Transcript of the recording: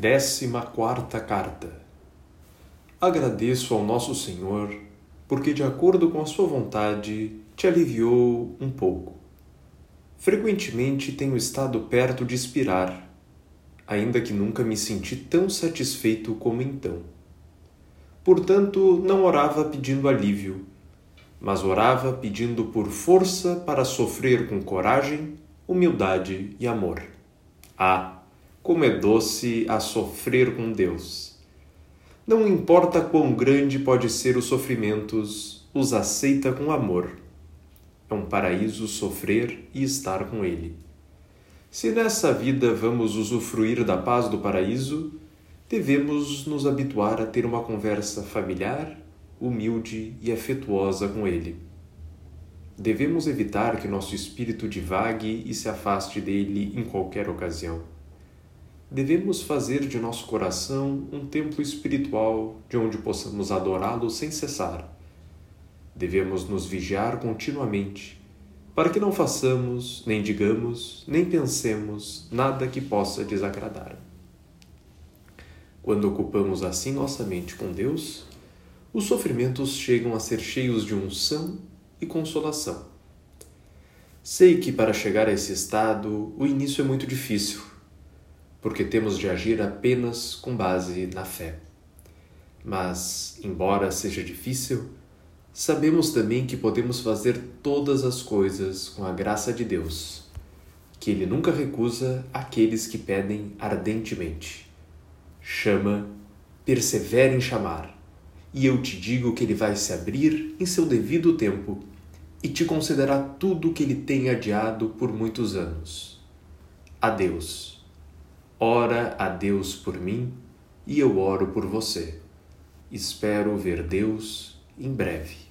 Décima quarta carta. Agradeço ao nosso Senhor, porque de acordo com a sua vontade te aliviou um pouco. Frequentemente tenho estado perto de expirar, ainda que nunca me senti tão satisfeito como então. Portanto, não orava pedindo alívio, mas orava pedindo por força para sofrer com coragem, humildade e amor. Ah! Como é doce a sofrer com Deus. Não importa quão grande pode ser os sofrimentos, os aceita com amor. É um paraíso sofrer e estar com Ele. Se nessa vida vamos usufruir da paz do paraíso, devemos nos habituar a ter uma conversa familiar, humilde e afetuosa com Ele. Devemos evitar que nosso espírito divague e se afaste dele em qualquer ocasião devemos fazer de nosso coração um templo espiritual de onde possamos adorá-lo sem cessar. Devemos nos vigiar continuamente, para que não façamos, nem digamos, nem pensemos nada que possa desagradar. Quando ocupamos assim nossa mente com Deus, os sofrimentos chegam a ser cheios de unção e consolação. Sei que para chegar a esse estado o início é muito difícil porque temos de agir apenas com base na fé. Mas, embora seja difícil, sabemos também que podemos fazer todas as coisas com a graça de Deus, que Ele nunca recusa aqueles que pedem ardentemente. Chama, persevera em chamar, e eu te digo que Ele vai se abrir em seu devido tempo e te concederá tudo o que Ele tem adiado por muitos anos. Adeus. Ora a Deus por mim e eu oro por você. Espero ver Deus em breve.